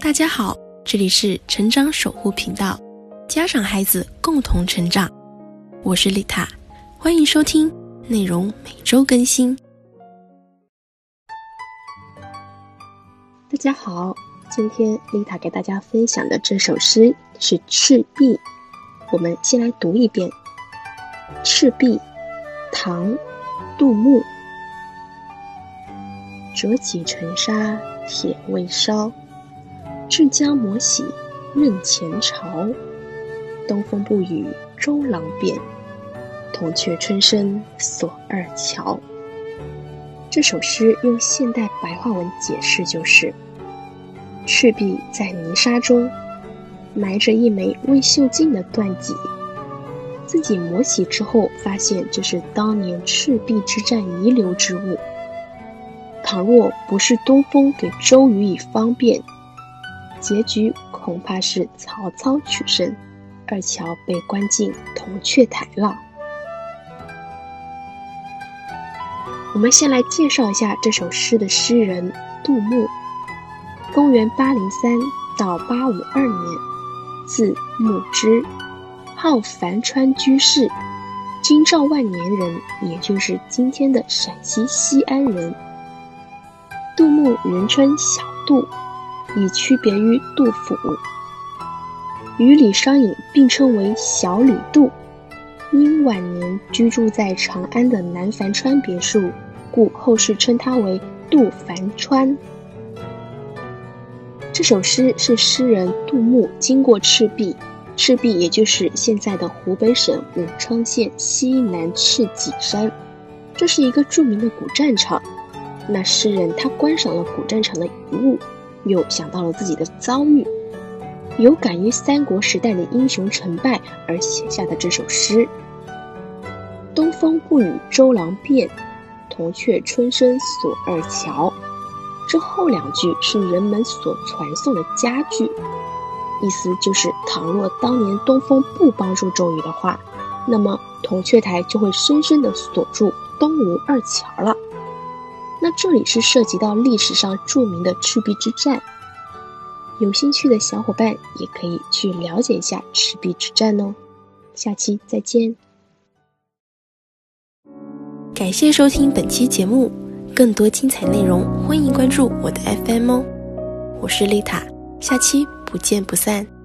大家好，这里是成长守护频道，家长孩子共同成长，我是丽塔，欢迎收听，内容每周更新。大家好，今天丽塔给大家分享的这首诗是《赤壁》，我们先来读一遍《赤壁》，唐，杜牧。折戟沉沙铁未烧，至将磨洗认前朝。东风不与周郎便，铜雀春深锁二乔。这首诗用现代白话文解释就是：赤壁在泥沙中埋着一枚未锈尽的断戟，自己磨洗之后，发现这是当年赤壁之战遗留之物。倘若不是东风给周瑜以方便，结局恐怕是曹操取胜，二乔被关进铜雀台了。我们先来介绍一下这首诗的诗人杜牧，公元八零三到八五二年，字牧之，号樊川居士，京兆万年人，也就是今天的陕西西安人。杜牧人称小杜，以区别于杜甫。与李商隐并称为小李杜，因晚年居住在长安的南樊川别墅，故后世称他为杜樊川。这首诗是诗人杜牧经过赤壁，赤壁也就是现在的湖北省武昌县西南赤脊山，这是一个著名的古战场。那诗人他观赏了古战场的遗物，又想到了自己的遭遇，有感于三国时代的英雄成败而写下的这首诗。东风不与周郎便，铜雀春深锁二乔。这后两句是人们所传颂的佳句，意思就是，倘若当年东风不帮助周瑜的话，那么铜雀台就会深深的锁住东吴二乔了。那这里是涉及到历史上著名的赤壁之战，有兴趣的小伙伴也可以去了解一下赤壁之战哦。下期再见。感谢收听本期节目，更多精彩内容欢迎关注我的 FM 哦。我是丽塔，下期不见不散。